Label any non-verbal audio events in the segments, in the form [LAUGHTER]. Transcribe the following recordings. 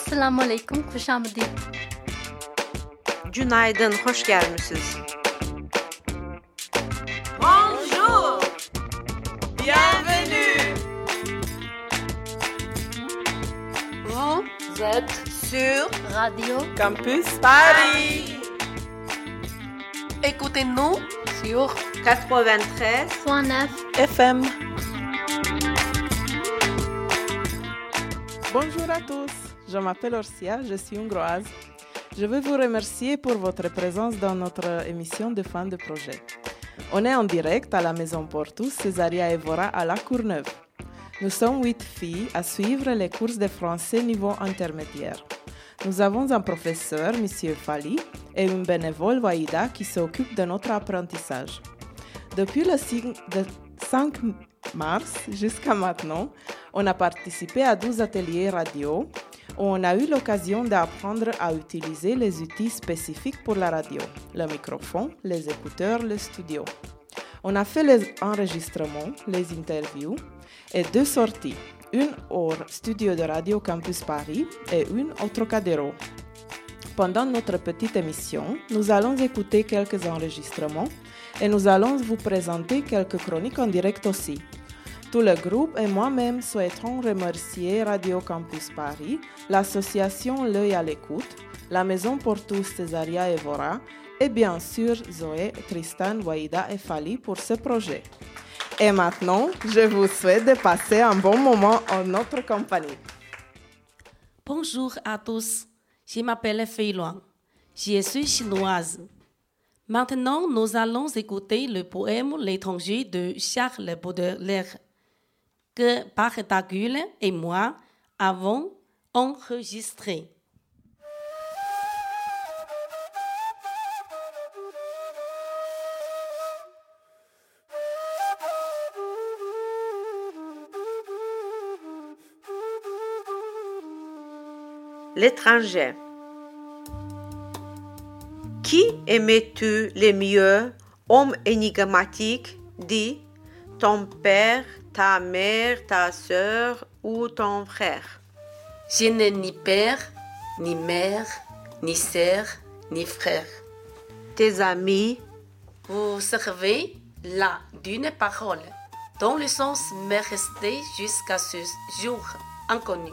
assalomu alaykum xushamidin junaydin xush kelmisiz bonjour. Bienvenue. Vous êtes sur radio campus paris. Écoutez-nous sur 93.9 FM. Bonjour à tous je m'appelle Orsia, je suis hongroise. Je veux vous remercier pour votre présence dans notre émission de fin de projet. On est en direct à la Maison Portus, Césaria Evora à La Courneuve. Nous sommes huit filles à suivre les courses de français niveau intermédiaire. Nous avons un professeur, M. Fali, et une bénévole, Waïda, qui s'occupe de notre apprentissage. Depuis le 5 de 5 mars jusqu'à maintenant, on a participé à 12 ateliers radio on a eu l'occasion d'apprendre à utiliser les outils spécifiques pour la radio, le microphone, les écouteurs, le studio. On a fait les enregistrements, les interviews et deux sorties, une au studio de Radio Campus Paris et une au Trocadéro. Pendant notre petite émission, nous allons écouter quelques enregistrements et nous allons vous présenter quelques chroniques en direct aussi. Tout le groupe et moi-même souhaitons remercier Radio Campus Paris, l'association L'œil à l'écoute, la Maison pour tous Césaria Evora et bien sûr Zoé, Tristan, Waïda et Fali pour ce projet. Et maintenant, je vous souhaite de passer un bon moment en notre compagnie. Bonjour à tous, je m'appelle Fei Luang. Je suis chinoise. Maintenant, nous allons écouter le poème L'étranger de Charles Baudelaire que Partagule et moi avons enregistré. L'étranger. Qui aimais-tu le mieux, homme énigmatique, dit ton père, ta mère, ta sœur ou ton frère Je n'ai ni père, ni mère, ni sœur, ni frère. Tes amis, Vous servez là d'une parole dont le sens m'est resté jusqu'à ce jour inconnu.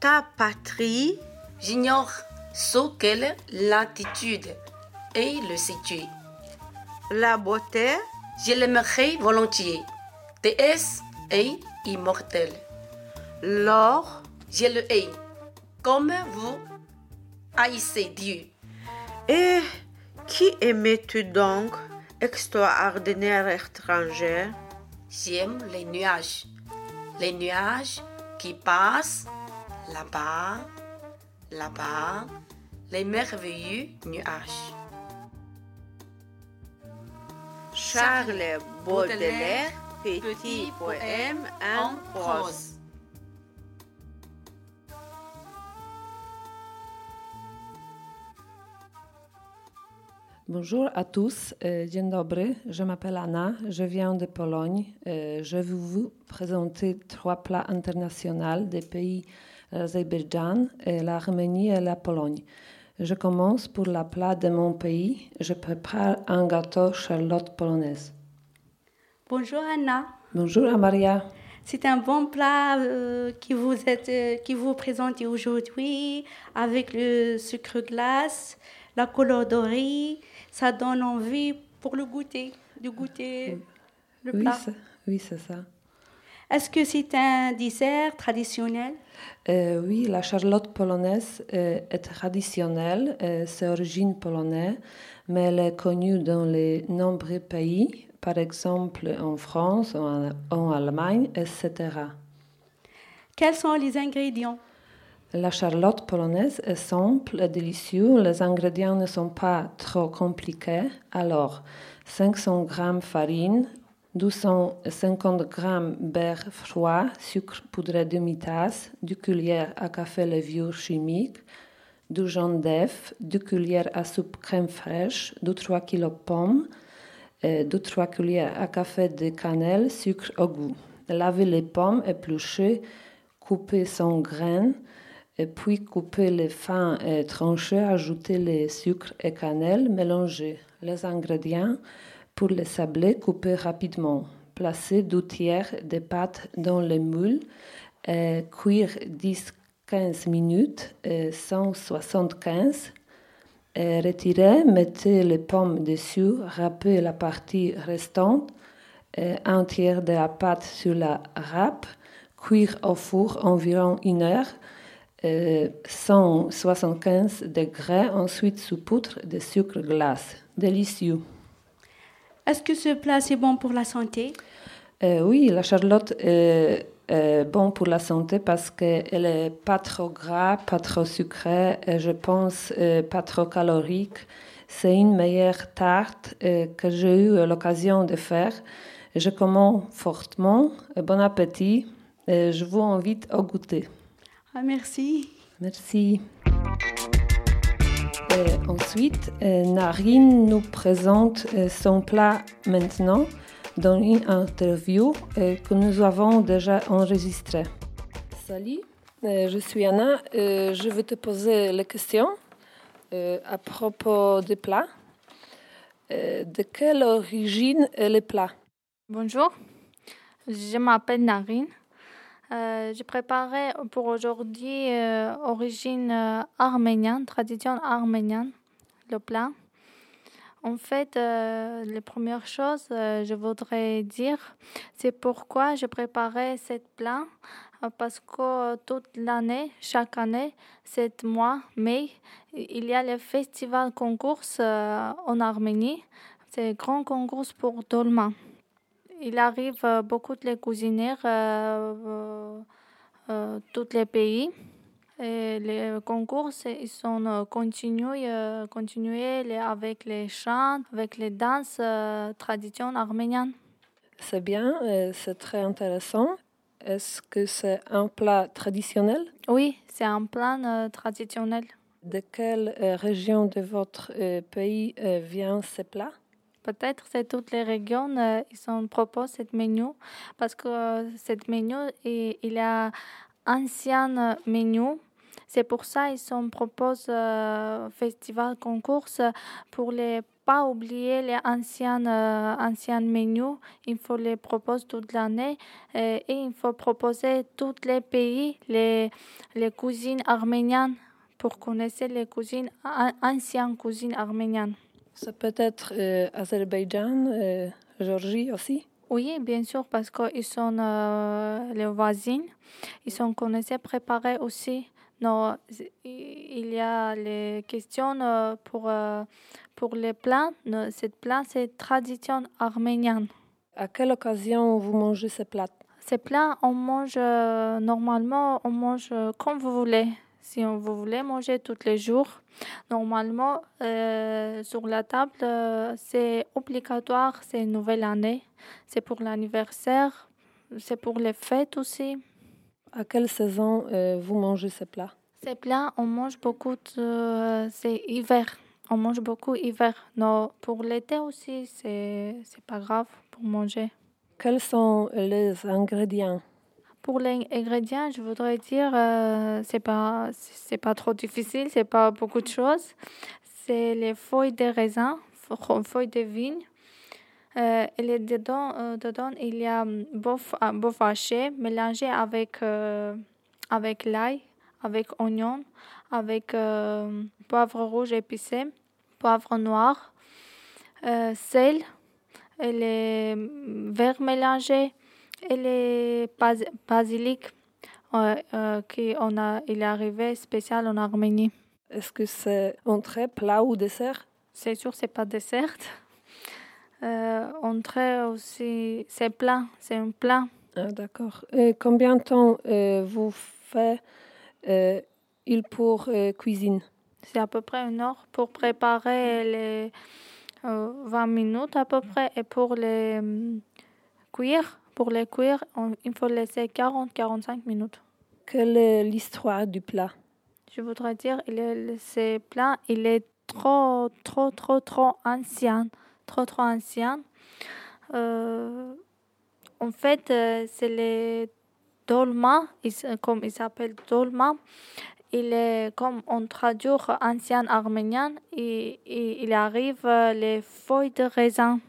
ta patrie, J'ignore sous quelle latitude est le situé. la beauté, Je l'aimerais volontiers. Déesse et immortelle. l'or, Je le hais. Comme vous haïssez Dieu. et qui aimais-tu donc, extraordinaire étranger? J'aime les nuages. Les nuages qui passent là-bas, là-bas, les merveilleux nuages. Charles Baudelaire, petit poème en prose. Bonjour à tous, euh, dzień dobry, je m'appelle Anna, je viens de Pologne. Euh, je vais vous présenter trois plats internationaux des pays l'Azerbaïdjan, et l'Arménie et la Pologne. Je commence pour la plat de mon pays. Je prépare un gâteau charlotte polonaise. Bonjour Anna. Bonjour Amaria. C'est un bon plat euh, qui vous êtes, euh, qui vous présente aujourd'hui avec le sucre glace, la couleur dorée. Ça donne envie pour le goûter, de goûter le Oui, plat. c'est- oui, c'est ça. Est-ce que c'est un dessert traditionnel? Euh, oui, la charlotte polonaise est traditionnelle, c'est d'origine polonaise, mais elle est connue dans les nombreux pays, par exemple en France, en, en Allemagne, etc. Quels sont les ingrédients? La charlotte polonaise est simple et délicieuse. Les ingrédients ne sont pas trop compliqués. Alors, 500 g farine, 250 g beurre froid, sucre poudré demi-tasse, 2 cuillères à café levure chimique, 2 jaunes d'œufs, 2 cuillères à soupe crème fraîche, 2-3 kg pommes, 2-3 cuillères à café de cannelle, sucre au goût. Lavez les pommes épluchées, coupez sans graines, puis couper les fins et tranchés, ajouter les sucres et cannelle, mélanger les ingrédients pour les sabler, couper rapidement. Placer deux tiers des pâtes dans le moule et cuire 10-15 minutes, et 175. Et retirer, mettez les pommes dessus, râpez la partie restante, un tiers de la pâte sur la râpe, cuire au four environ une heure, euh, 175 degrés, ensuite sous poudre de sucre glace. Délicieux. Est-ce que ce plat c'est bon pour la santé? Euh, oui, la charlotte est, est bon pour la santé parce qu'elle est pas trop gras, pas trop sucrée et je pense euh, pas trop calorique. C'est une meilleure tarte euh, que j'ai eu l'occasion de faire. Je commande fortement. Bon appétit. Et je vous invite à goûter. Ah, Merci. Merci. Et ensuite, euh, Narine nous présente euh, son plat maintenant dans une interview euh, que nous avons déjà enregistrée. Salut, euh, je suis Anna. Euh, je vais te poser les questions euh, à propos des plats. Euh, de quelle origine est le plat? Bonjour, je m'appelle Narine. Euh, j'ai préparé pour aujourd'hui euh, origine euh, arménienne, tradition arménienne, le plat. En fait, euh, les premières choses, euh, je voudrais dire, c'est pourquoi je préparais cette plat. euh, Parce que toute l'année, chaque année, cette mois, mai, il y a le festival concours euh, en Arménie. C'est un grand concours pour Dolma. Il arrive euh, beaucoup de les euh, euh, euh, tous les pays. Et les concours, ils sont euh, continués, euh, continués avec les chants, avec les danses euh, tradition arménienne. C'est bien, c'est très intéressant. Est-ce que c'est un plat traditionnel? Oui, c'est un euh, traditionnel. De quelle région de votre pays vient ce plat Peut-être c'est toutes les régions, euh, ils ont proposent cette menu parce que euh, cette menu, il, il a ancien menu. C'est pour ça ils ont proposent euh, festival concours pour les pas oublier les anciens euh, anciens menus. Il faut les proposer toute l'année et, et il faut proposer tous les pays les les cuisines arméniennes pour connaître les cuisines an- anciennes cuisines arméniennes. C'est peut-être euh, Azerbaïdjan, euh, Géorgie aussi? Oui, bien sûr, parce qu'ils sont euh, les voisins. Ils sont connaissés, préparés aussi. Non, il y a les questions euh, pour, euh, pour les plats. Cette plat, c'est tradition arménienne. À quelle occasion vous mangez ce plat Ces plats, on mange euh, normalement, on mange comme vous voulez. Si on, vous voulez manger tous les jours, normalement, euh, sur la table, c'est obligatoire, c'est une nouvelle année, c'est pour l'anniversaire, c'est pour les fêtes aussi. À quelle saison euh, vous mangez ce plat Ces plats, on mange beaucoup, de, c'est hiver. On mange beaucoup hiver. Non, pour l'été aussi, c'est, c'est pas grave pour manger. Quels sont les ingrédients? Pour les ingrédients, je voudrais dire, euh, c'est pas, c'est pas trop difficile, c'est pas beaucoup de choses. C'est les feuilles de raisin, feuilles de vigne, Euh, et dedans, euh, dedans, il y a bœuf, bœuf haché mélangé avec, euh, avec l'ail, avec oignon, avec euh, poivre rouge épicé, poivre noir, euh, sel, et les verres mélangés et les bas- basilic qui on a, il est arrivé spécial en Arménie. Est-ce que c'est entrée, plat ou dessert? C'est sûr, c'est pas dessert. [LAUGHS] Euh, entrée aussi, c'est plat, c'est un plat. Ah, D'accord. Et combien de temps euh, vous faites euh, il pour euh, cuisine? C'est à peu près une heure pour préparer les euh, 20 minutes à peu près. Et pour les hum, cuire, pour les cuire, on- il faut laisser 40-45 minutes. Quelle est l'histoire du plat? Je voudrais dire, il est, ce plat, il est trop, trop, trop, trop ancien. Trop, trop ancien. Euh, en fait, euh, c'est les dolma, comme il s'appelle dolma. Il est comme on traduit ancien arménien, et, et il arrive euh, les feuilles de raisin.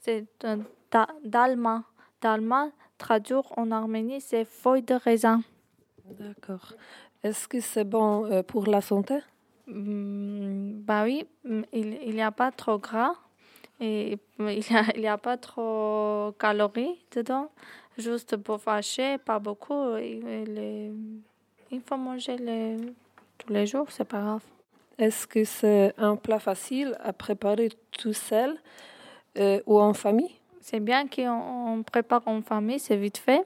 C'est da- dalma. Dalma, traduire en arménie, c'est feuilles de raisin. D'accord. Est-ce que c'est bon pour la santé? Mm, bah oui, mm, il n'y a pas trop gras et il n'y a, a pas trop calories dedans. Juste pour fâcher, pas beaucoup. Les- il faut manger les, tous les jours, c'est pas grave. Est-ce que c'est un plat facile à préparer tout seul euh, ou en famille? C'est bien qu'on on prépare en famille, c'est vite fait.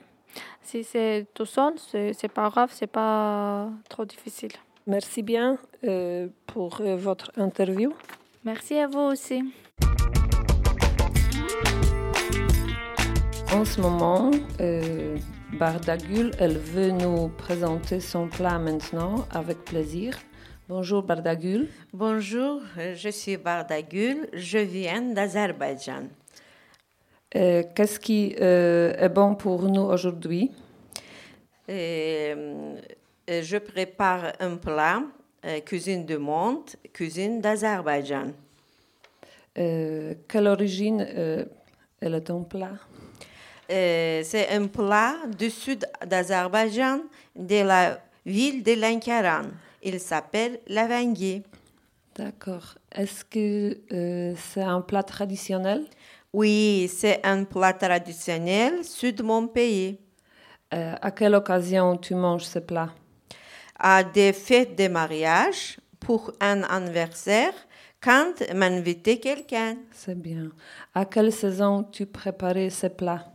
Si c'est tout seul, c'est c'est pas grave, c'est pas trop difficile. Merci bien euh, pour euh, votre interview. Merci à vous aussi. En ce moment, euh, Bardagul, elle veut nous présenter son plat maintenant avec plaisir. Bonjour Bardagul. Bonjour, je suis Bardagul, je viens d'Azerbaïdjan. Euh, Qu'est-ce qui euh, est bon pour nous aujourd'hui? Je prépare un plat, cuisine du monde, cuisine d'Azerbaïdjan. Euh, Quelle origine euh, est ton plat? Euh, C'est un plat du sud d'Azerbaïdjan, de la ville de Lankaran. Il s'appelle l'avangui. D'accord. Est-ce que euh, c'est un plat traditionnel? Oui, c'est un plat traditionnel sud de mon pays. Euh, à quelle occasion tu manges ce plat? À des fêtes de mariage, pour un anniversaire, quand m'inviter quelqu'un. C'est bien. À quelle saison tu préparais ce plat?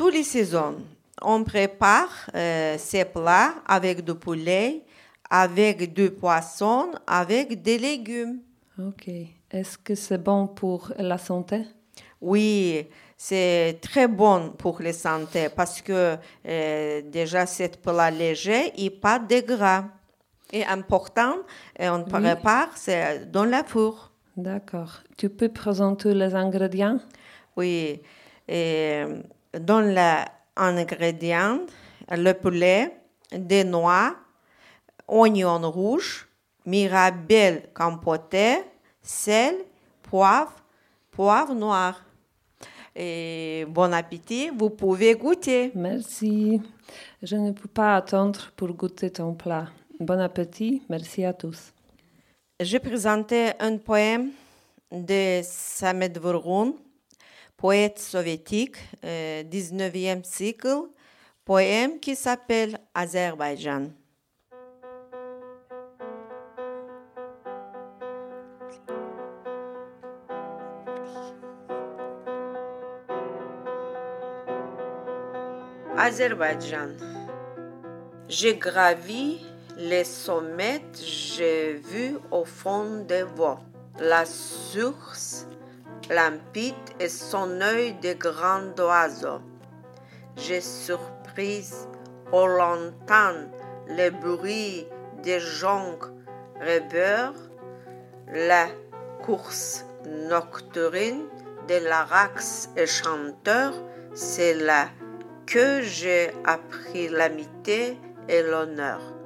Tous les saisons, on prépare euh, ces plats avec du poulet, avec du poisson, avec des légumes. Ok. Est-ce que c'est bon pour la santé? Oui, c'est très bon pour la santé parce que euh, déjà c'est plat léger et pas de gras. Et important, et on Oui. prépare c'est dans la four. D'accord. Tu peux présenter les ingrédients? Oui, et dans les ingrédients, le poulet, des noix, oignons rouges, mirabelle compotée, sel, poivre, poivre noir. Et bon appétit, vous pouvez goûter. Merci. Je ne peux pas attendre pour goûter ton plat. Bon appétit. Merci à tous. Je présentais un poème de Samet Vurgun, poète soviétique, euh, 19e siècle, poème qui s'appelle Azerbaïdjan. Azerbaïdjan. J'ai gravi les sommets, j'ai vu au fond des voies la source limpide et son œil de grand oiseau. J'ai surpris au lointain le bruit des joncs rêveurs, la course nocturne de l'arax et chanteur, c'est là que j'ai appris l'amitié et l'honneur.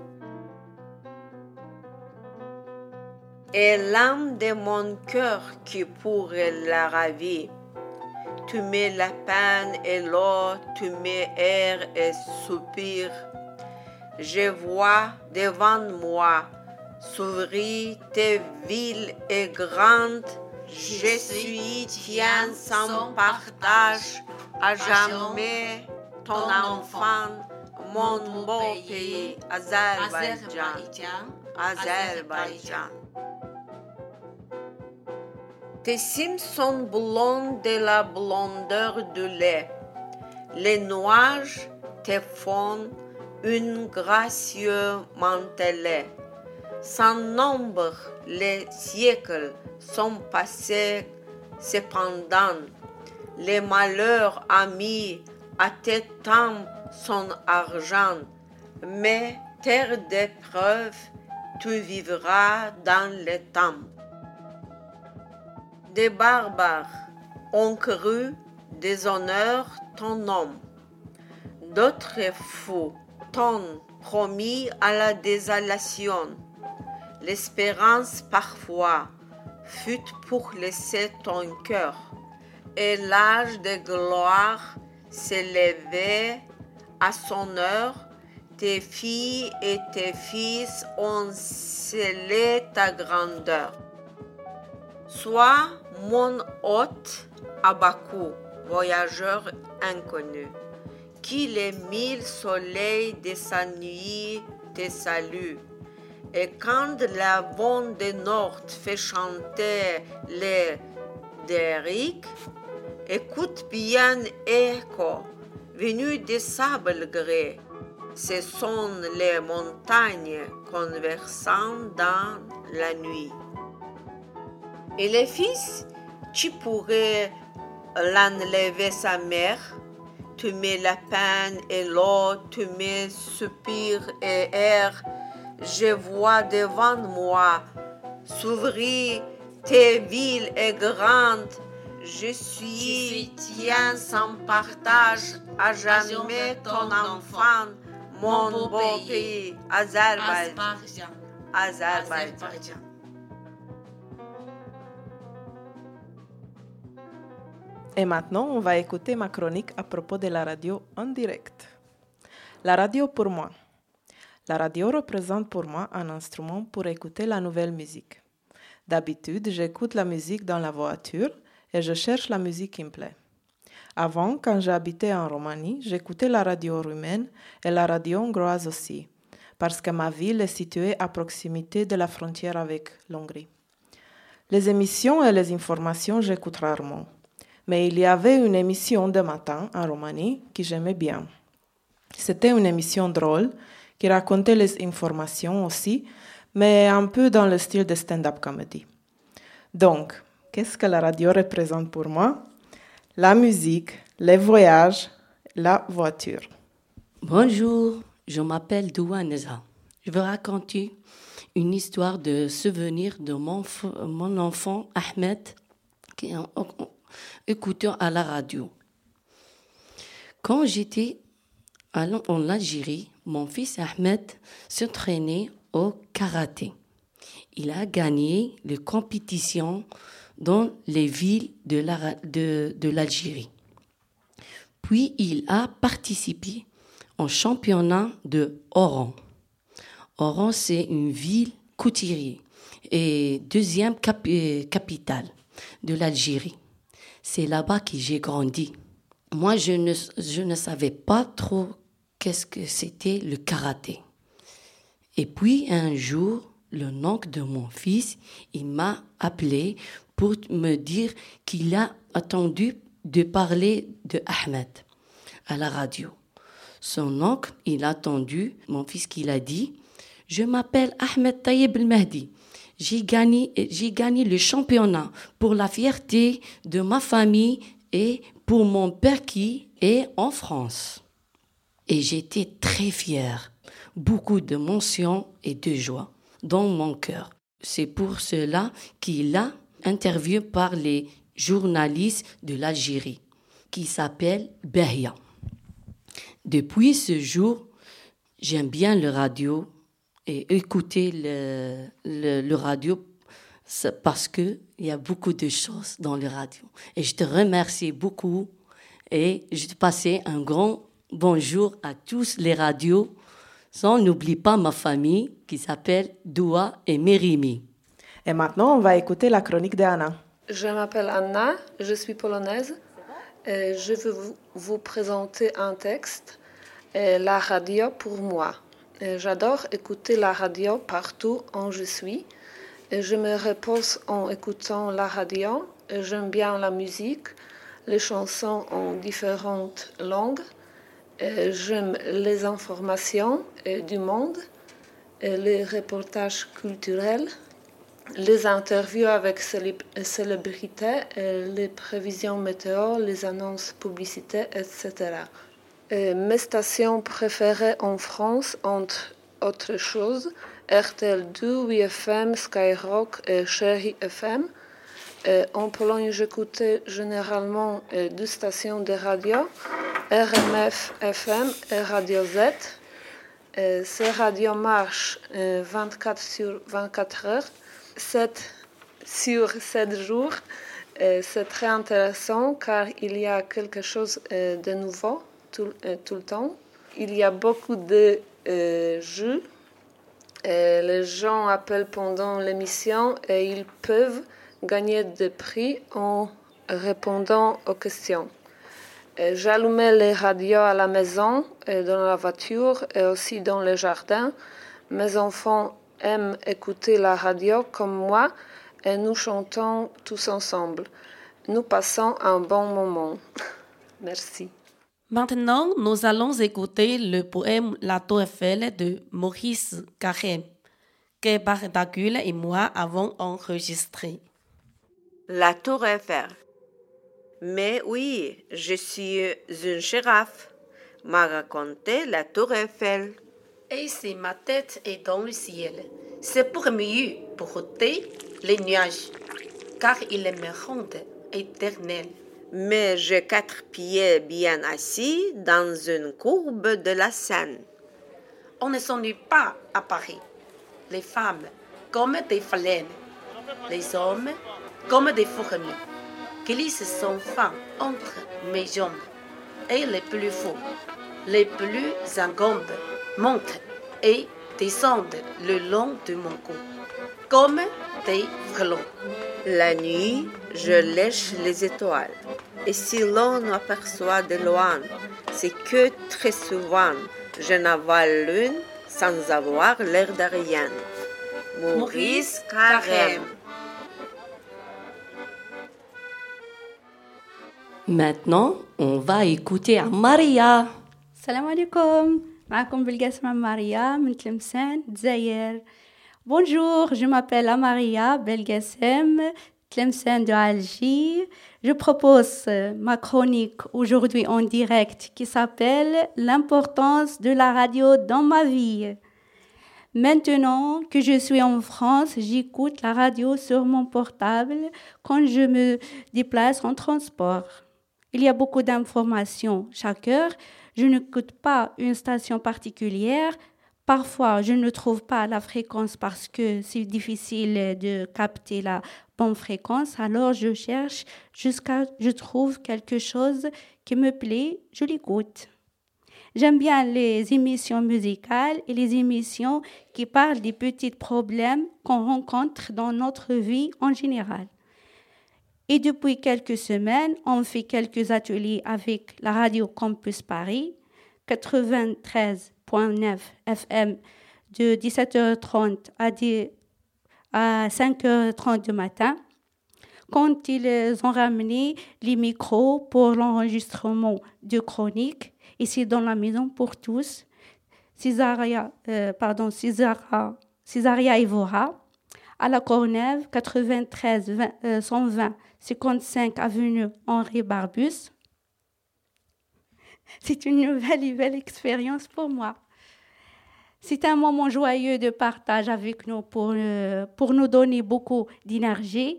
Et l'âme de mon cœur qui pourrait la ravir, tu mets la peine et l'eau, tu mets air et soupir. Je vois devant moi s'ouvrir tes villes et grandes. Je suis tien sans partage, à jamais ton enfant, mon beau pays, Azerbaïdjan. Azerbaïdjan. Tes cimes sont blondes de la blondeur du lait. Les nuages te font une gracieux mantelet. Sans nombre, les siècles sont passés, cependant, les malheurs amis à tes temps son argent, mais terre d'épreuve, tu vivras dans le temps. Des barbares ont cru déshonneur ton nom. D'autres fous t'ont promis à la désolation. L'espérance parfois fut pour laisser ton cœur. Et l'âge de gloire s'élevait à son heure. Tes filles et tes fils ont scellé ta grandeur. Sois mon hôte à Bakou, voyageur inconnu, qui les mille soleils de sa nuit te saluent. Et quand la vent du nord fait chanter les derriques, écoute bien écho, venu des sables gris. Ce sont les montagnes conversant dans la nuit. Et les fils, tu pourrais l'enlever sa mère, tu mets la peine et l'eau, tu mets soupir et air. Je vois devant moi s'ouvrir tes villes et grandes. Je suis tien sans partage, à jamais ton enfant, mon beau pays, Azerbaïdjan. Azerbaïdjan. Et maintenant, on va écouter ma chronique à propos de la radio en direct. La radio pour moi. La radio représente pour moi un instrument pour écouter la nouvelle musique. D'habitude, j'écoute la musique dans la voiture et je cherche la musique qui me plaît. Avant, quand j'habitais en Roumanie, j'écoutais la radio roumaine et la radio hongroise aussi, parce que ma ville est située à proximité de la frontière avec l'Hongrie. Les émissions et les informations, j'écoute rarement. Mais il y avait une émission de matin en Roumanie que j'aimais bien. C'était une émission drôle qui racontait les informations aussi, mais un peu dans le style de stand-up comedy. Donc, qu'est-ce que la radio représente pour moi? La musique, les voyages, la voiture. Bonjour, je m'appelle Douaneza. Je veux raconter une histoire de souvenir de mon, mon enfant Ahmed qui écoutant à la radio. Quand j'étais en Algérie, mon fils Ahmed s'entraînait au karaté. Il a gagné les compétitions dans les villes de l'Algérie. Puis il a participé au championnat de Oran. Oran, c'est une ville couturière et deuxième capitale de l'Algérie. C'est là-bas que j'ai grandi. Moi, je ne, je ne savais pas trop qu'est-ce que c'était le karaté. Et puis un jour, le oncle de mon fils, il m'a appelé pour me dire qu'il a attendu de parler de Ahmed à la radio. Son oncle, il a attendu mon fils qu'il a dit Je m'appelle Ahmed Tayyib el-Mahdi. J'ai gagné, j'ai gagné le championnat pour la fierté de ma famille et pour mon père qui est en France. Et j'étais très fière, beaucoup de mentions et de joie dans mon cœur. C'est pour cela qu'il a interviewé par les journalistes de l'Algérie, qui s'appelle Behia. Depuis ce jour, j'aime bien le radio et écouter le, le, radio. Parce qu'il y a beaucoup de choses dans les radios. Et je te remercie beaucoup et je te passe un grand bonjour à tous les radios. Sans n'oublie pas ma famille qui s'appelle Doua et Mérimi. Et maintenant, on va écouter la chronique d'Anna. Je m'appelle Anna, je suis polonaise. Et je veux vous, vous présenter un texte, et La radio pour moi. Et J'adore écouter la radio partout où je suis. Je me repose en écoutant la radio. J'aime bien la musique, les chansons en différentes langues. J'aime les informations et du monde, les reportages culturels, les interviews avec célébrités, les prévisions météo, les annonces publicitaires, etc. Et mes stations préférées en France, entre autres choses, RTL2, WFM, Skyrock et Chérie FM. Et en Pologne, j'écoutais généralement euh, deux stations de radio, RMF FM et Radio Z. Ces radios marchent euh, 24 sur 24 heures, 7 sur 7 jours. C'est très intéressant car il y a quelque chose euh, de nouveau tout, euh, tout le temps. Il y a beaucoup de euh, jeux. Et les gens appellent pendant l'émission et ils peuvent gagner des prix en répondant aux questions. J'allumais les radios à la maison, dans la voiture et aussi dans le jardin. Mes enfants aiment écouter la radio comme moi et nous chantons tous ensemble. Nous passons un bon moment. [LAUGHS] Merci. Maintenant, nous allons écouter le poème La Tour Eiffel de Maurice Carême, que Bardacule et moi avons enregistré. La tour Eiffel. Mais oui, je suis une girafe. M'a raconté la tour Eiffel. Et si ma tête est dans le ciel, c'est pour mieux porter les nuages, car ils me rendent éternel. Mais j'ai quatre pieds bien assis dans une courbe de la Seine. On ne s'ennuie pas à Paris. Les femmes comme des phalènes, les hommes comme des fourmis, glissent sans fin entre mes jambes. Et les plus faux, les plus ingambes, montent et descendent le long de mon cou, comme des frelons. La nuit, je lèche les étoiles Et si l'on aperçoit de loin, c'est que très souvent, je n'avale l'une sans avoir l'air de rien. Maurice Carême. Maintenant, on va écouter Maria. السلام عليكم معكم بالقاسمة ماريا من تلمسان دزاير Bonjour, je m'appelle Amaria Belgasem, de Alger. Je propose euh, ma chronique aujourd'hui en direct qui s'appelle L'importance de la radio dans ma vie. Maintenant que je suis en France, j'écoute la radio sur mon portable quand je me déplace en transport. Il y a beaucoup d'informations chaque heure. Je n'écoute pas une station particulière. Parfois, je ne trouve pas la fréquence parce que c'est difficile de capter la bonne fréquence. Alors, je cherche jusqu'à je trouve quelque chose qui me plaît, je l'écoute. J'aime bien les émissions musicales et les émissions qui parlent des petits problèmes qu'on rencontre dans notre vie en général. Et depuis quelques semaines, on fait quelques ateliers avec la radio Campus Paris, 93.9 FM de 17h30 à, 10 à 5h30 du matin. Quand ils ont ramené les micros pour l'enregistrement de chroniques, ici dans la maison pour tous, Césaria, euh, pardon, Césaria Evora, à la Cornève, 93 20, euh, 120 55 avenue Henri Barbus. C'est une nouvelle et belle expérience pour moi. C'est un moment joyeux de partage avec nous pour, euh, pour nous donner beaucoup d'énergie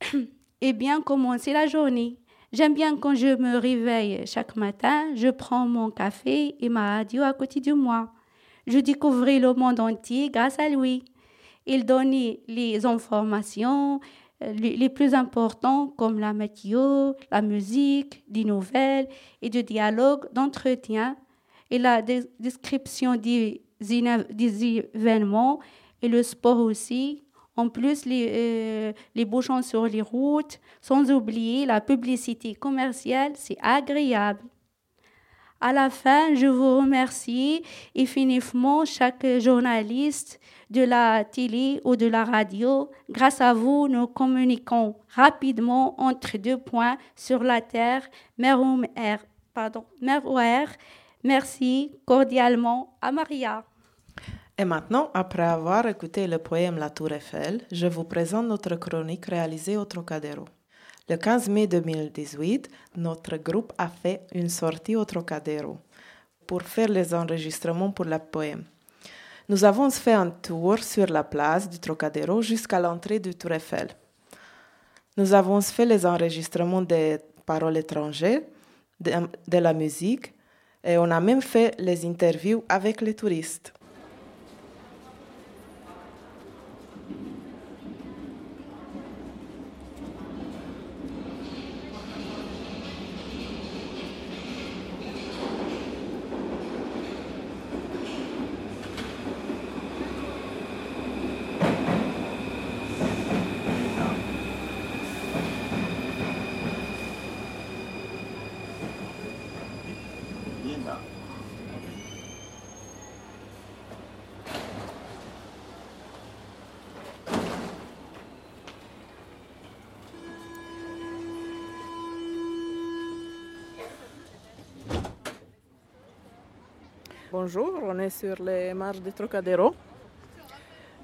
[CLEARS THROAT] et bien commencer la journée. J'aime bien quand je me réveille chaque matin, je prends mon café et ma radio à côté de moi. Je découvrais le monde entier grâce à lui. Il donnait les informations les les plus importantes comme la météo, la musique, des nouvelles et du dialogue d'entretien et la description des, des événements et le sport aussi. En plus, les, euh, les bouchons sur les routes, sans oublier la publicité commerciale, c'est agréable. À la fin, je vous remercie infiniment chaque journaliste de la télé ou de la radio. Grâce à vous, nous communiquons rapidement entre deux points sur la Terre, mer ou air. Pardon, mer ou. Merci cordialement à Maria. Et maintenant, après avoir écouté le poème La Tour Eiffel, je vous présente notre chronique réalisée au Trocadéro. Le 15 mai 2018, notre groupe a fait une sortie au Trocadéro pour faire les enregistrements pour le poème. Nous avons fait un tour sur la place du Trocadéro jusqu'à l'entrée du Tour Eiffel. Nous avons fait les enregistrements des paroles étrangères, de, de la musique, et on a même fait les interviews avec les touristes. Bonjour, on est sur les marches du Trocadéro.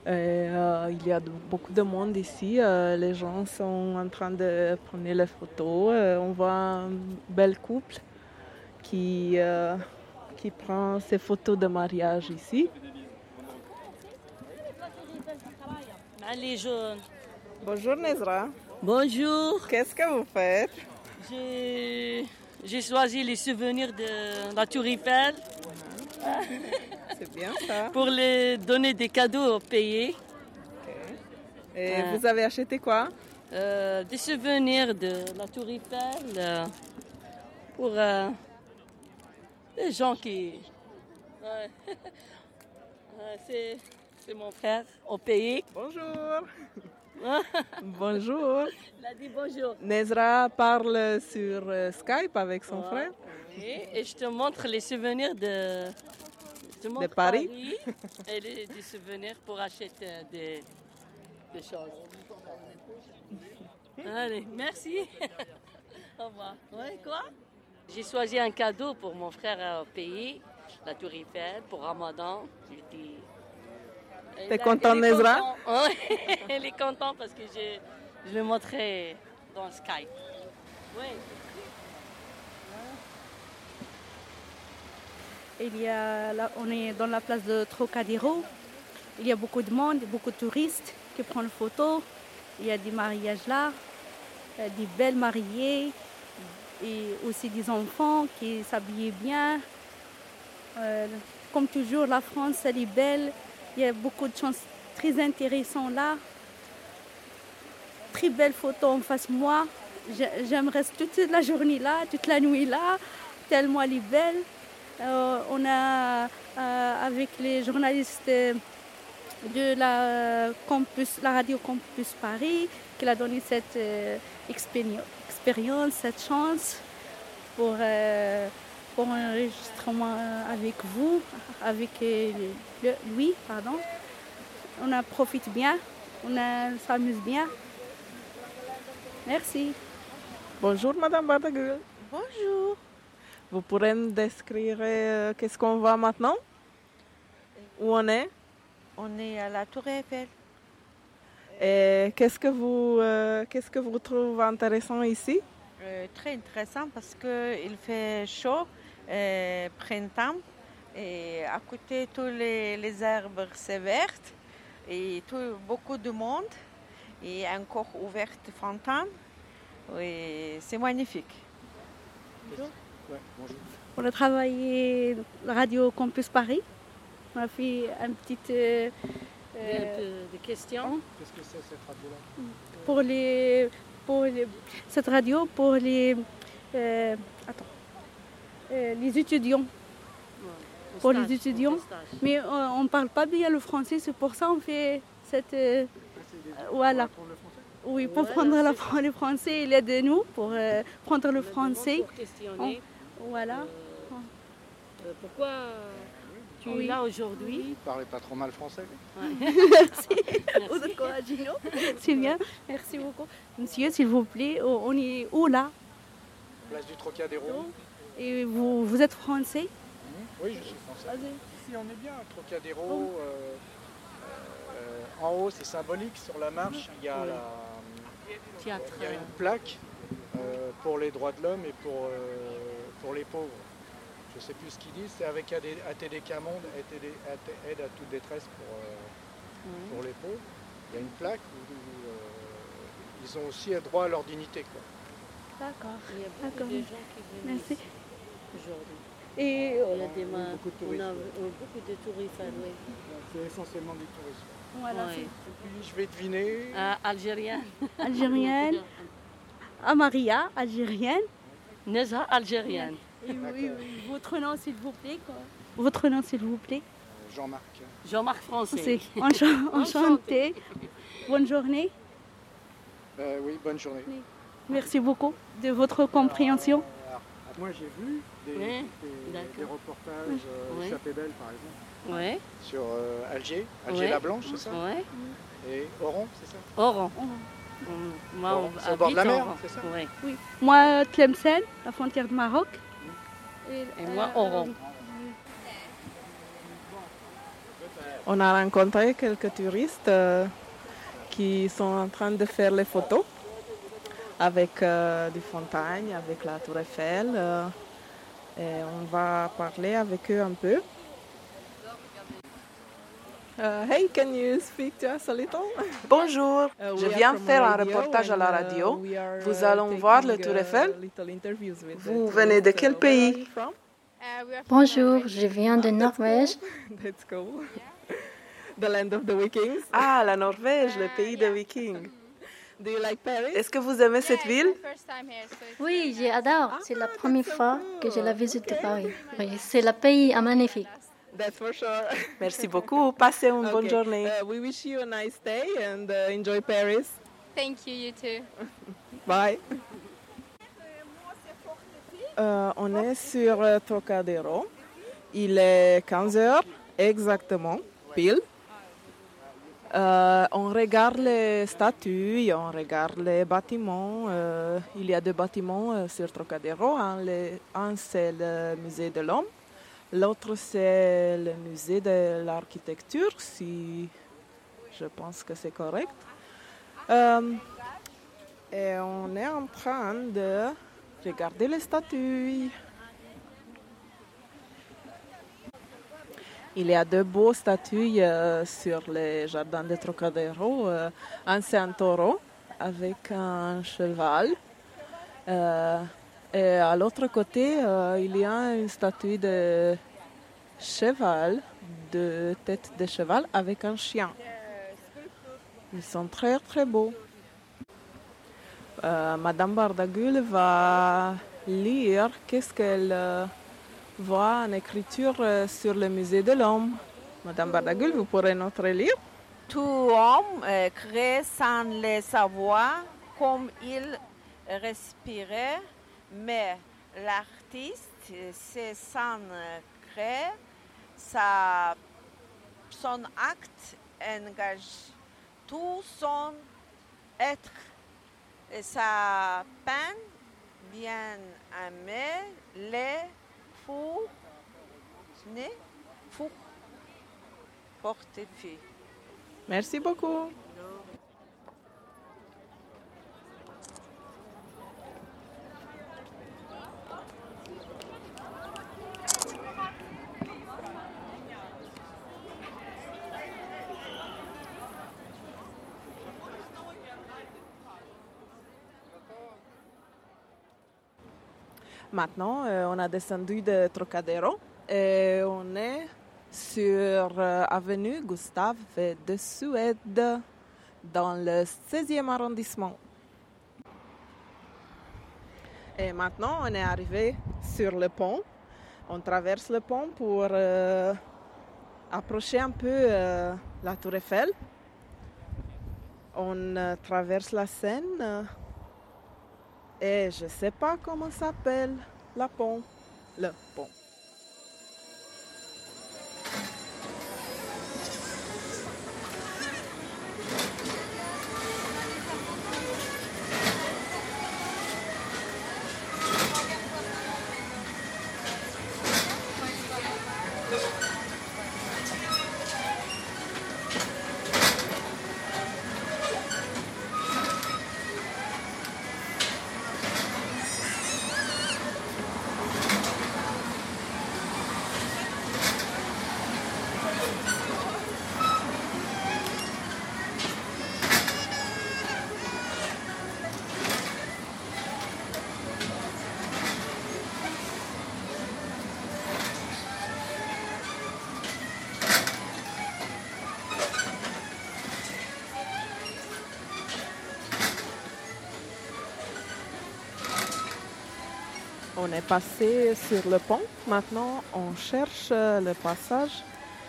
Et, euh, il y a de- beaucoup de monde ici. euh, les gens sont en train de prendre les photos. Euh, on voit un bel couple qui, qui prend ses photos de mariage ici. Allez, jaune. Bonjour Nezra. Bonjour. Qu'est-ce que vous faites? J'ai j'ai choisi les souvenirs de la Tour Eiffel. C'est bien ça. Pour les donner des cadeaux aux pays. Et Euh, vous avez acheté quoi? Euh, Des souvenirs de la Tour Eiffel euh, pour euh, les gens qui. Ouais. [LAUGHS] C'est- mon frère au pays. Bonjour. [LAUGHS] Bonjour. Il a dit bonjour. Nezra parle sur euh, Skype avec son Ouais. frère. Oui, et je te montre les souvenirs de, je te montre Paris. et les, des souvenirs pour acheter euh, des, des choses. Allez, merci. [LAUGHS] Au revoir. Ouais, quoi? J'ai choisi un cadeau pour mon frère euh, au pays, la Tour Eiffel, pour Ramadan. T'es content, Nezra? il [LAUGHS] est content parce que je, je le montrais dans Skype. Oui. Il y a, là, on est dans la place de Trocadéro. Il y a beaucoup de monde, beaucoup de touristes qui prennent photos. Il y a des mariages là, euh, des belles mariées et aussi des enfants qui s'habillent bien. Euh, comme toujours, la France, elle est belle. Il y a beaucoup de choses très intéressantes là. Très belles photos en face de moi. J'ai- J'aimerais toute la journée là, toute la nuit là, tellement elle est belle. Euh, on a, euh, avec les journalistes euh, de la, campus, la radio Campus Paris, qui a donné cette euh, expéri- expérience, cette chance pour, euh, pour un enregistrement avec vous, avec euh, le- lui, pardon. On en profite bien, on s'amuse bien. Merci. Bonjour Madame Bardagul. Bonjour. Vous pourrez me décrire euh, qu'est-ce qu'on voit maintenant? Où on est? On est à la Tour Eiffel. Et qu'est-ce que vous euh, qu'est-ce que vous trouvez intéressant ici? Euh, très intéressant parce qu'il fait chaud, euh, printemps, et à côté, tous les, les herbes, c'est vert, et tout, beaucoup de monde, et encore ouverte fontaine. Oui, c'est magnifique. On a travaillé la radio Campus Paris. On a fait un petit, euh, de questions. Qu'est-ce que c'est cette radio-là pour les, pour les- cette radio pour les, euh, attends, euh, les étudiants. pour stage, les étudiants. Mais euh, on ne parle pas bien le français, c'est pour ça qu'on fait cette. euh, voilà. Oui, pour Voilà, prendre la- le français, il aide-nous pour euh, prendre le français. Pour questionner. On- voilà. Euh, pourquoi tu Oui. es là aujourd'hui Il parlait pas trop mal français. [LAUGHS] Merci. Vous êtes courageux. C'est bien. Merci beaucoup. Monsieur, s'il vous plaît, on est où là Place du Trocadéro. Et vous, vous êtes français Oui, je suis français. Ici, on est bien. Trocadéro. euh, euh, en haut, c'est symbolique. Sur la marche, il y a, Oui. la- Théâtre. il y a une plaque euh, pour les droits de l'homme et pour, euh, pour les pauvres. Je ne sais plus ce qu'ils disent. C'est avec ATDK Monde, ATD aide à toute détresse pour, euh, pour les pauvres. Il y a une plaque où, où, euh, ils ont aussi droit à leur dignité. quoi. D'accord. Il y a beaucoup de gens qui viennent Merci. aujourd'hui. Et Il y a des Oui, ma- beaucoup de on touristes, a oui. euh, beaucoup de touristes, oui. C'est essentiellement du tourisme. Voilà, Ouais. Et puis, je vais deviner. Euh, Algérien. Algérienne. [LAUGHS] Amaria, algérienne. Neza, algérienne. Et oui, oui. Votre nom, s'il vous plaît. quoi. Votre nom, s'il vous plaît. Jean-Marc. Jean-Marc Français. [LAUGHS] Enchanté. Bonne journée. Euh, oui, bonne journée. Merci beaucoup de votre compréhension. Alors, moi, j'ai vu des, Oui, des- d'accord. des reportages, euh, Oui. Échappée belle par exemple, Oui. sur euh, Alger, Alger la Blanche, c'est ça Oui. Et Oran, c'est ça Oran. Oran, on c'est au bord de la habite mer, Oran. c'est ça Oui. Oui. Moi, Tlemcen, la frontière du Maroc. Et moi, Oran. On a rencontré quelques touristes euh, qui sont en train de faire les photos avec euh, des montagnes, avec la tour Eiffel. euh, et on va parler avec eux un peu. Uh, hey, can you speak to us a little? Bonjour, Uh, je viens faire un reportage à la and, uh, radio. we are, Vous uh, allons voir le taking, Tour uh, Eiffel. Vous venez de quel Uh, pays? from? Bonjour, je viens de Norvège. [LAUGHS] That's cool. [LAUGHS] The land of the Vikings. Ah, la Norvège, le pays des Vikings. Do you like Paris? Est-ce que vous aimez cette ville? Oui, j'adore. C'est la première fois que je la visite de Paris. Oui, c'est le pays magnifique. That's for sure. [LAUGHS] Merci beaucoup. Passez une bonne journée. Uh, we wish you a nice day and uh, enjoy Paris. Thank you, you too. [LAUGHS] Bye. Euh, on est sur euh, Trocadéro. Il est 15 heures exactement, pile. Euh, on regarde les statues, on regarde les bâtiments. euh, il y a deux bâtiments euh, sur Trocadéro. Un, le- un, c'est le musée de l'homme. L'autre, c'est le musée de l'architecture, si je pense que c'est correct. Euh, et on est en train de regarder les statues. Il y a deux beaux statues euh, sur les jardins de Trocadéro. Euh, un, c'est un taureau avec un cheval. Et à l'autre côté, euh, il y a une statue de cheval, de tête de cheval avec un chien. Ils sont très très beaux. Euh, Madame Bardagul va lire qu'est-ce qu'elle euh, voit en écriture sur le musée de l'homme. Madame Bardagul, vous pourrez notre lire. Tout homme crée sans le savoir comme il respirait, mais l'artiste, c'est sans créer, sa, son acte engage tout son être. Et sa peine bien aimée, les fous, né, fou, fortifie. Merci beaucoup. Maintenant, euh, on a descendu de Trocadéro et on est sur euh, avenue Gustave de Suède, dans le 16e arrondissement. Et maintenant, on est arrivé sur le pont. On traverse le pont pour euh, approcher un peu la tour Eiffel. On traverse la Seine et je ne sais pas comment s'appelle la pont. Le pont. On est passé sur le pont. Maintenant, on cherche euh, le passage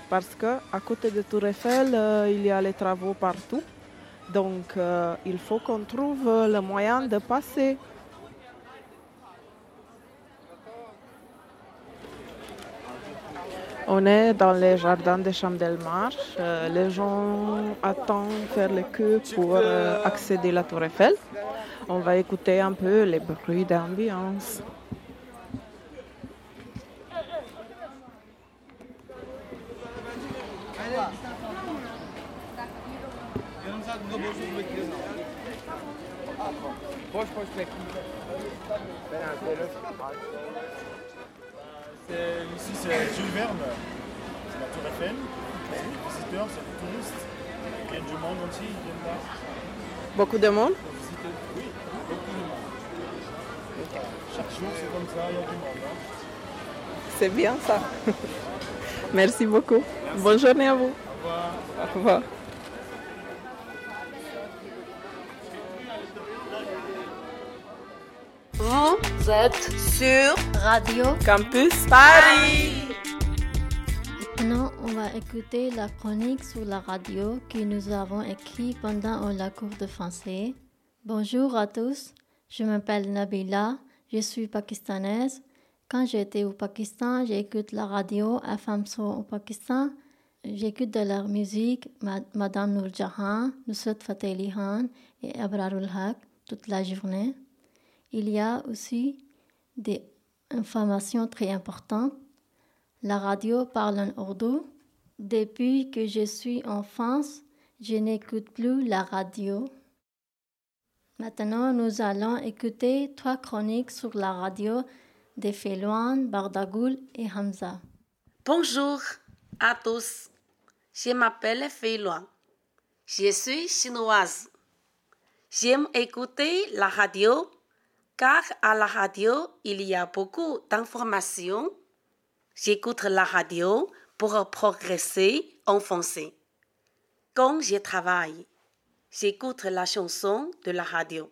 parce que à côté de Tour Eiffel, euh, il y a les travaux partout. Donc, euh, il faut qu'on trouve le moyen de passer. On est dans les jardins des Champs Delmarche. Euh, les gens attendent faire le queue pour accéder à la Tour Eiffel. On va écouter un peu les bruits d'ambiance. C'est- Ici, c'est Jules Verne. C'est la Tour Eiffel. C'est les visiteurs, c'est les touristes. Il y a du monde aussi, ils viennent là. Beaucoup de monde. Oui, beaucoup de monde. Chaque jour, c'est comme ça, il y a du monde. C'est bien ça. [LAUGHS] Merci beaucoup. Bonne journée à vous. Au revoir. Au revoir. Vous êtes sur Radio Campus Paris. Maintenant, on va écouter la chronique sur la radio que nous avons écrite pendant la cours de français. Bonjour à tous, je m'appelle Nabila, je suis pakistanaise. Quand j'étais au Pakistan, j'écoute la radio FM au Pakistan. J'écoute de la musique Ma- Madame Nourjahan, Nusrat Fateh Khan et Abrarul Haq toute la journée. Il y a aussi des informations très importantes. La radio parle en ourdou. Depuis que je suis en France, je n'écoute plus la radio. Maintenant, nous allons écouter trois chroniques sur la radio de Félouane, Bardagoul et Hamza. Bonjour à tous. Je m'appelle Luan. Je suis chinoise. J'aime écouter la radio car à la radio, il y a beaucoup d'informations. J'écoute la radio pour progresser en français. Quand je travaille, j'écoute la chanson de la radio.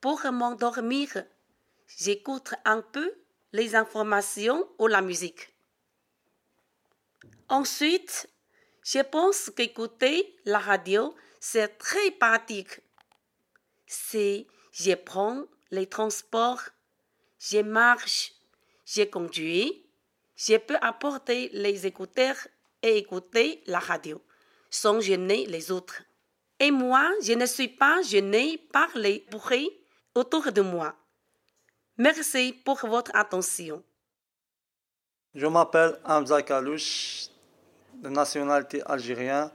Pour m'endormir, j'écoute un peu les informations ou la musique. Ensuite, je pense qu'écouter la radio, c'est très pratique. Si je prends les transports, je marche, je conduis, je peux apporter les écouteurs et écouter la radio sans gêner les autres. Et moi, je ne suis pas gênée par les bruits autour de moi. Merci pour votre attention. Je m'appelle Hamza Kalouche, de nationalité algérienne.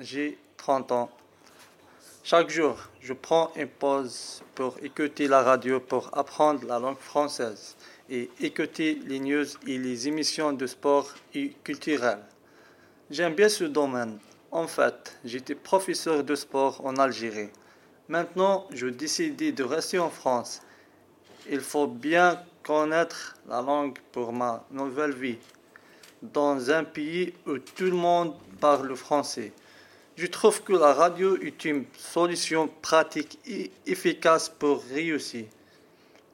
J'ai 30 ans. Chaque jour, je prends une pause pour écouter la radio pour apprendre la langue française et écouter les news et les émissions de sport et culturelles. J'aime bien ce domaine. En fait, j'étais professeur de sport en Algérie. Maintenant, je décidé de rester en France. Il faut bien connaître la langue pour ma nouvelle vie. dans un pays où tout le monde parle français. Je trouve que la radio est une solution pratique et efficace pour réussir.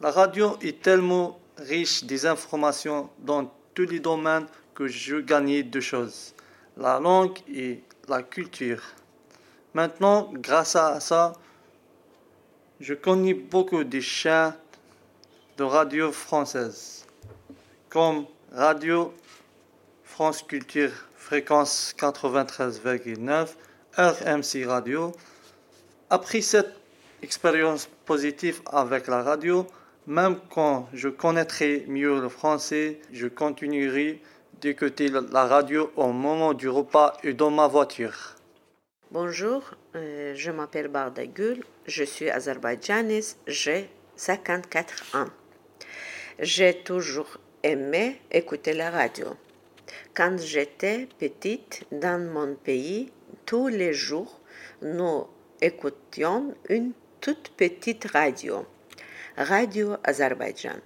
La radio est tellement riche des informations dans tous les domaines que je gagne deux choses, la langue et la culture. Maintenant, grâce à ça, je connais beaucoup de chaînes de radio françaises, comme Radio France Culture fréquence 93,9, RMC Radio. Après cette expérience positive avec la radio, même quand je connaîtrai mieux le français, je continuerai d'écouter la radio au moment du repas et dans ma voiture. Bonjour, euh, je m'appelle Bardagul, je suis azerbaïdjanaise, j'ai 54 ans. J'ai toujours aimé écouter la radio. Quand j'étais petite dans mon pays, tous les jours, nous écoutions une toute petite radio, Radio Azerbaïdjan.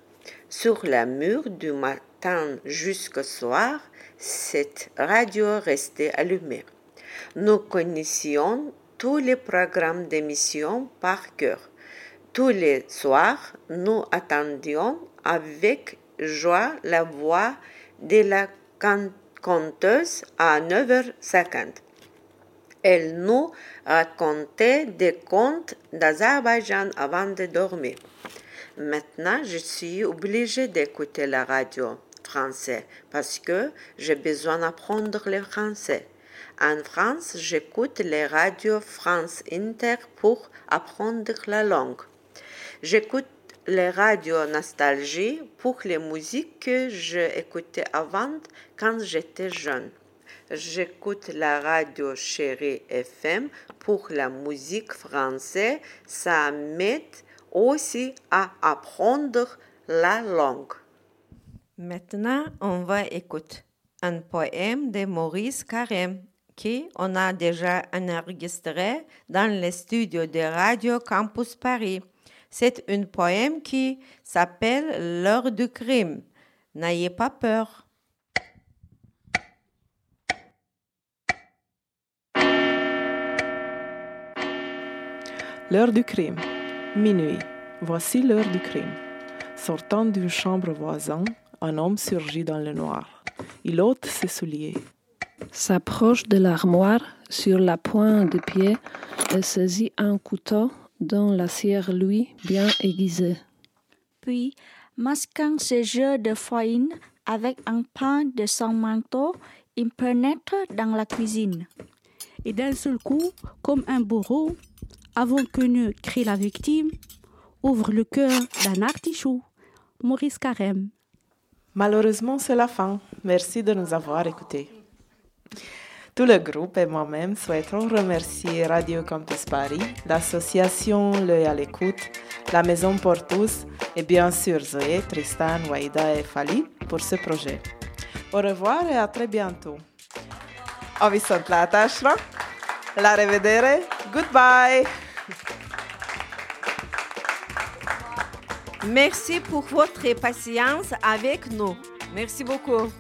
Sur la mur du matin jusqu'au soir, cette radio restait allumée. Nous connaissions tous les programmes d'émission par cœur. Tous les soirs, nous attendions avec joie la voix de la conteuse à 9h50. Elle nous racontait des contes d'Azerbaïdjan avant de dormir. Maintenant, je suis obligée d'écouter la radio française parce que j'ai besoin d'apprendre le français. En France, j'écoute les radios France Inter pour apprendre la langue. J'écoute les radios Nostalgie pour les musiques que j'écoutais avant quand j'étais jeune. J'écoute la radio Chérie FM pour la musique française. Ça m'aide aussi à apprendre la langue. Maintenant, on va écouter un poème de Maurice Carême qui on a déjà enregistré dans le studio de Radio Campus Paris. C'est un poème qui s'appelle L'heure du crime. N'ayez pas peur. L'heure du crime. Minuit. Voici l'heure du crime. Sortant d'une chambre voisine, un homme surgit dans le noir. Il ôte ses souliers. S'approche de l'armoire sur la pointe de pied et saisit un couteau dont la cire lui bien aiguisée. Puis, masquant ses jeux de farine avec un pain de son manteau, il pénètre dans la cuisine. Et d'un seul coup, comme un bourreau, avant que ne crie la victime, ouvre le cœur d'un artichaut. Maurice Carême. Malheureusement, c'est la fin. Merci de nous avoir écoutés. Tout le groupe et moi-même souhaitons remercier Radio Campus Paris, l'association L'œil à l'écoute, la Maison pour tous et bien sûr Zoé, Tristan, Waïda et Fali pour ce projet. Au revoir et à très bientôt. Ho la tashra. La revedere. Goodbye. Merci pour votre patience avec nous. Merci beaucoup.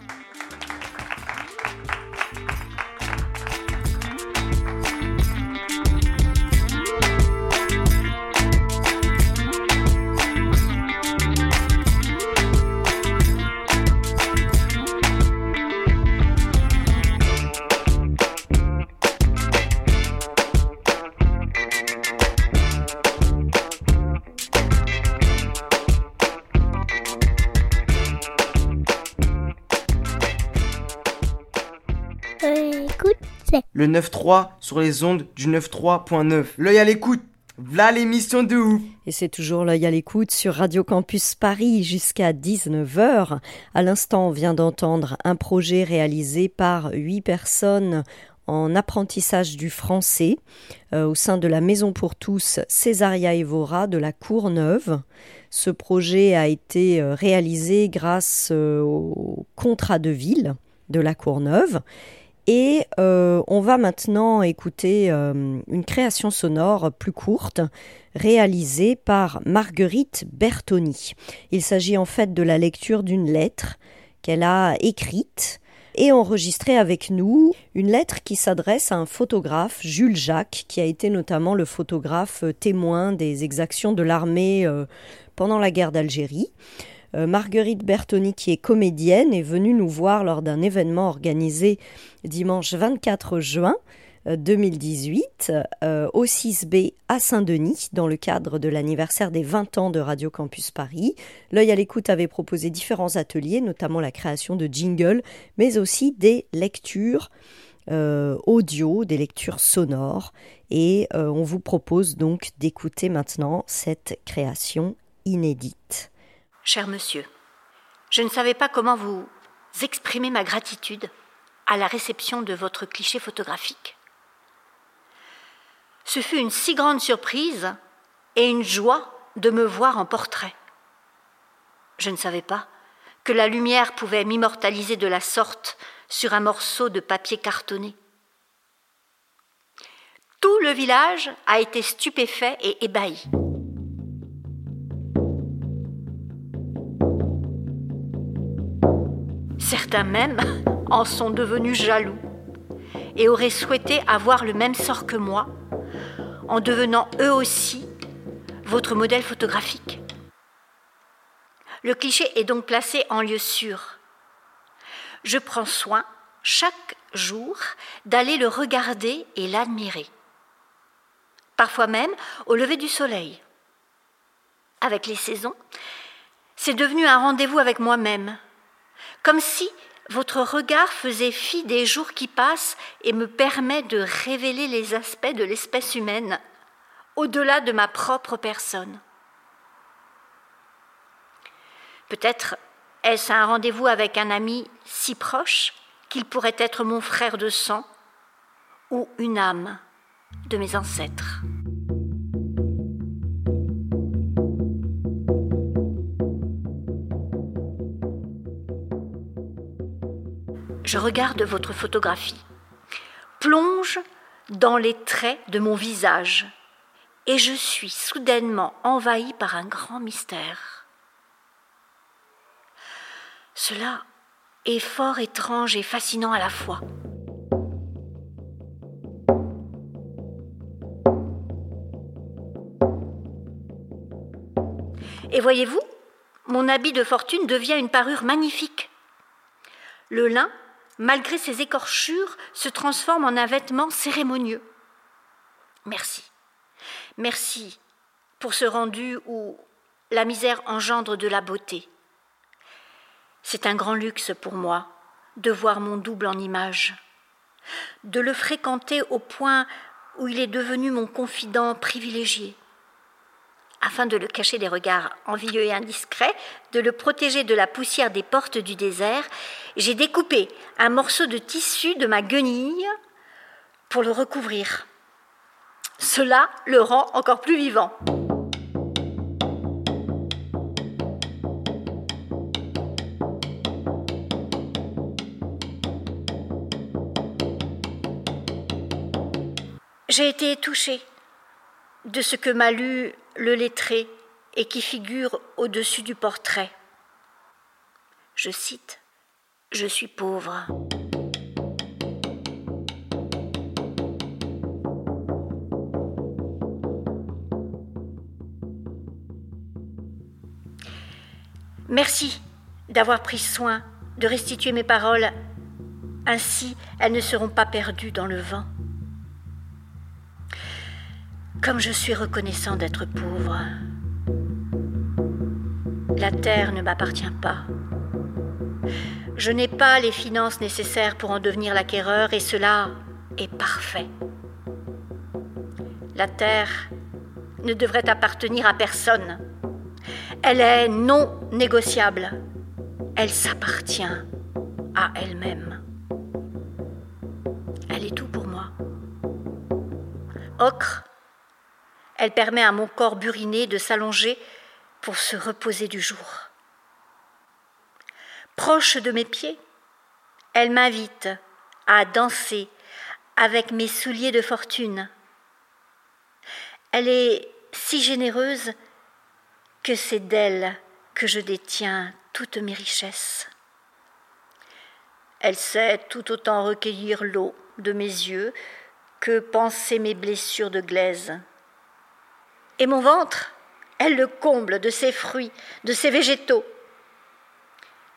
Le 9-3 sur les ondes du 9-3.9. L'œil à l'écoute. V'là l'émission de ouf. Et c'est toujours l'œil à l'écoute sur Radio Campus Paris jusqu'à 19h. À l'instant, on vient d'entendre un projet réalisé par huit personnes en apprentissage du français euh, au sein de la Maison pour tous Césaria Evora de la Courneuve. Ce projet a été euh, réalisé grâce euh, au contrat de ville de la Courneuve. Et euh, on va maintenant écouter euh, une création sonore plus courte réalisée par Marguerite Bertoni. Il s'agit en fait de la lecture d'une lettre qu'elle a écrite et enregistré avec nous une lettre qui s'adresse à un photographe, Jules Jacques, qui a été notamment le photographe témoin des exactions de l'armée euh, pendant la guerre d'Algérie. Euh, Marguerite Bertoni, qui est comédienne, est venue nous voir lors d'un événement organisé dimanche 24 juin 2018 euh, au 6B à Saint-Denis dans le cadre de l'anniversaire des 20 ans de Radio Campus Paris. L'œil à l'écoute avait proposé différents ateliers, notamment la création de jingles, mais aussi des lectures euh, audio, des lectures sonores. Et euh, on vous propose donc d'écouter maintenant cette création inédite. Cher monsieur, je ne savais pas comment vous exprimer ma gratitude à la réception de votre cliché photographique. Ce fut une si grande surprise et une joie de me voir en portrait. Je ne savais pas que la lumière pouvait m'immortaliser de la sorte sur un morceau de papier cartonné. Tout le village a été stupéfait et ébahi. Certains même en sont devenus jaloux et auraient souhaité avoir le même sort que moi en devenant eux aussi votre modèle photographique. Le cliché est donc placé en lieu sûr. Je prends soin chaque jour d'aller le regarder et l'admirer. Parfois même au lever du soleil. Avec les saisons, c'est devenu un rendez-vous avec moi-même, comme si votre regard faisait fi des jours qui passent et me permet de révéler les aspects de l'espèce humaine, au-delà de ma propre personne. Peut-être est-ce un rendez-vous avec un ami si proche qu'il pourrait être mon frère de sang ou une âme de mes ancêtres. Je regarde votre photographie, plonge dans les traits de mon visage, et je suis soudainement envahi par un grand mystère. Cela est fort étrange et fascinant à la fois. Et voyez-vous, mon habit de fortune devient une parure magnifique. Le lin malgré ses écorchures, se transforme en un vêtement cérémonieux. Merci. Merci pour ce rendu où la misère engendre de la beauté. C'est un grand luxe pour moi de voir mon double en image, de le fréquenter au point où il est devenu mon confident privilégié afin de le cacher des regards envieux et indiscrets, de le protéger de la poussière des portes du désert, j'ai découpé un morceau de tissu de ma guenille pour le recouvrir. Cela le rend encore plus vivant. J'ai été touchée de ce que m'a lu le lettré et qui figure au-dessus du portrait. Je cite Je suis pauvre. Merci d'avoir pris soin de restituer mes paroles, ainsi elles ne seront pas perdues dans le vent. Comme je suis reconnaissant d'être pauvre. La terre ne m'appartient pas. Je n'ai pas les finances nécessaires pour en devenir l'acquéreur et cela est parfait. La terre ne devrait appartenir à personne. Elle est non négociable. Elle s'appartient à elle-même. Elle est tout pour moi. Ocre, elle permet à mon corps buriné de s'allonger pour se reposer du jour. Proche de mes pieds, elle m'invite à danser avec mes souliers de fortune. Elle est si généreuse que c'est d'elle que je détiens toutes mes richesses. Elle sait tout autant recueillir l'eau de mes yeux que penser mes blessures de glaise. Et mon ventre, elle le comble de ses fruits, de ses végétaux.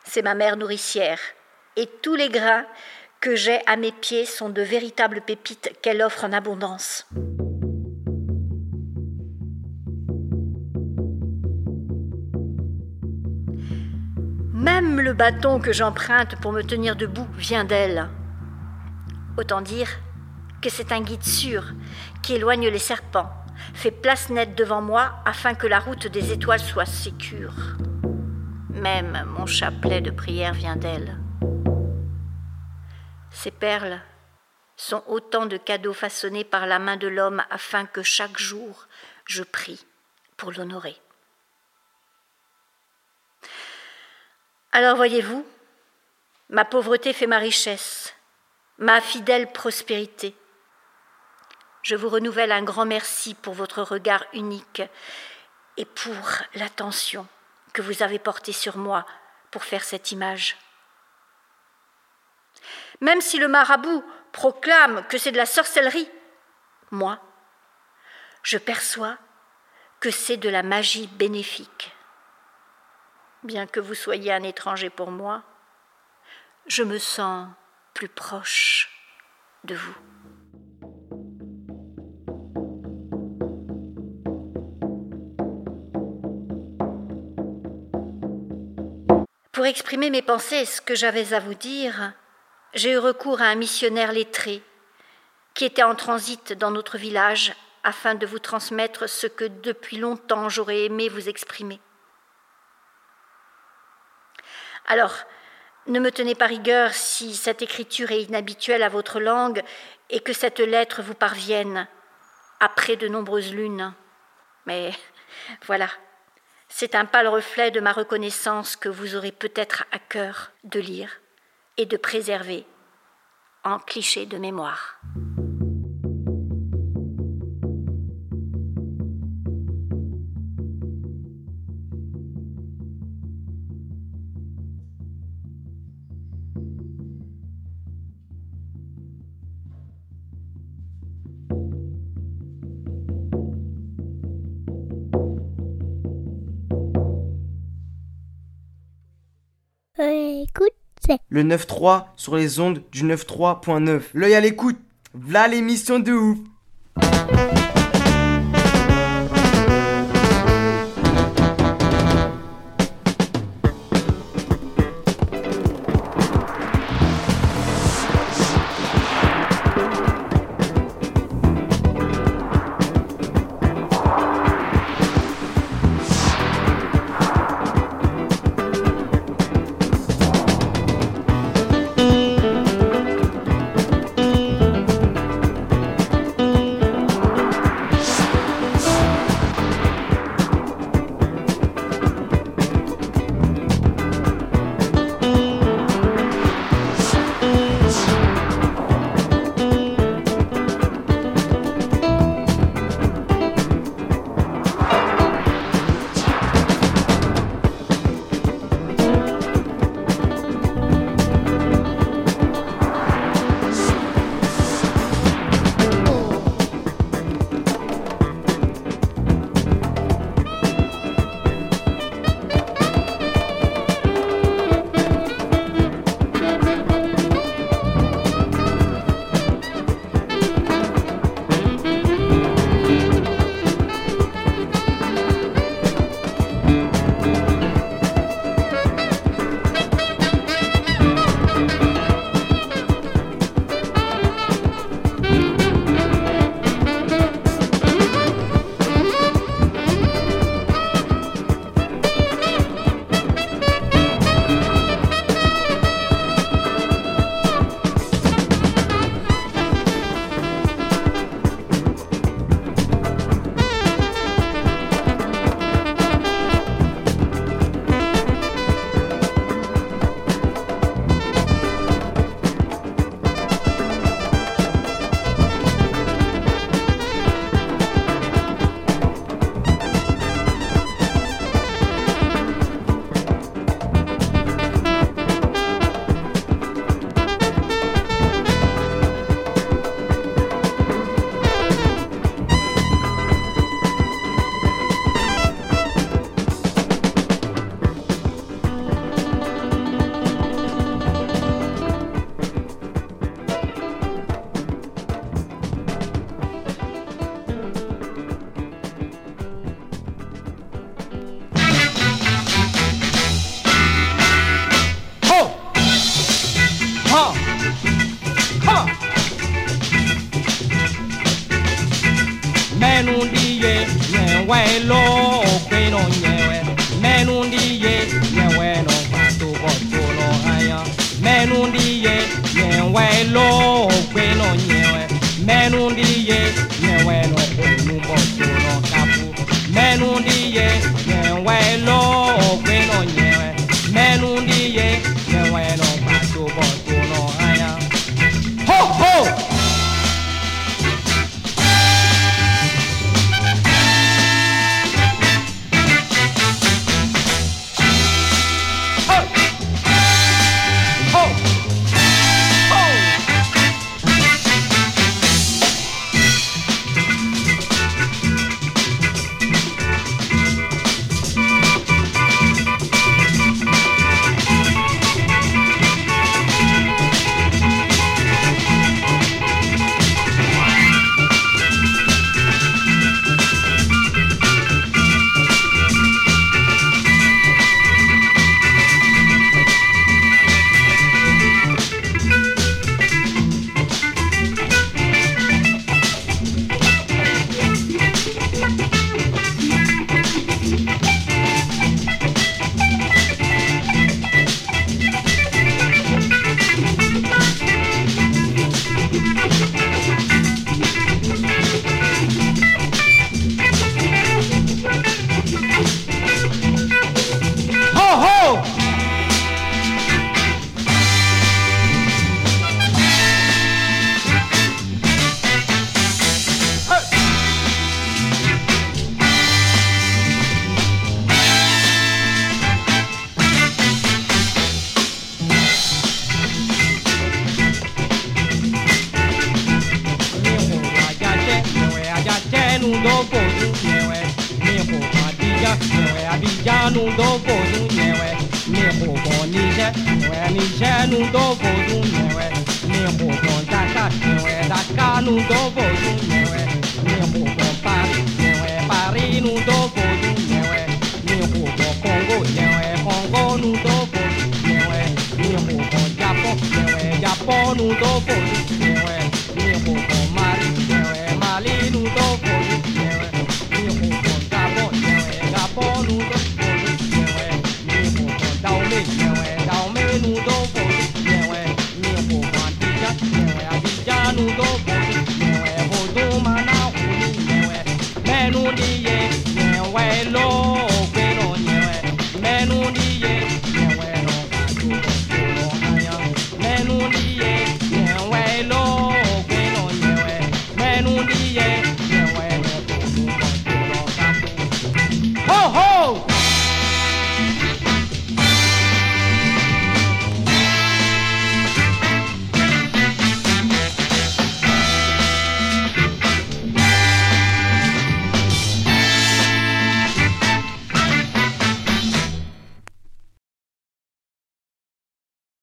C'est ma mère nourricière, et tous les grains que j'ai à mes pieds sont de véritables pépites qu'elle offre en abondance. Même le bâton que j'emprunte pour me tenir debout vient d'elle. Autant dire que c'est un guide sûr qui éloigne les serpents, fait place nette devant moi afin que la route des étoiles soit sécure. Même mon chapelet de prière vient d'elle. Ces perles sont autant de cadeaux façonnés par la main de l'homme afin que chaque jour je prie pour l'honorer. Alors voyez-vous, ma pauvreté fait ma richesse, ma fidèle prospérité. Je vous renouvelle un grand merci pour votre regard unique et pour l'attention que vous avez portée sur moi pour faire cette image. Même si le marabout proclame que c'est de la sorcellerie, moi, je perçois que c'est de la magie bénéfique bien que vous soyez un étranger pour moi, je me sens plus proche de vous. Pour exprimer mes pensées ce que j'avais à vous dire, j'ai eu recours à un missionnaire lettré qui était en transit dans notre village afin de vous transmettre ce que depuis longtemps j'aurais aimé vous exprimer. Alors, ne me tenez pas rigueur si cette écriture est inhabituelle à votre langue et que cette lettre vous parvienne après de nombreuses lunes. Mais voilà, c'est un pâle reflet de ma reconnaissance que vous aurez peut-être à cœur de lire et de préserver en cliché de mémoire. Le 9-3 sur les ondes du 9-3.9. L'œil à l'écoute. V'là l'émission de ouf.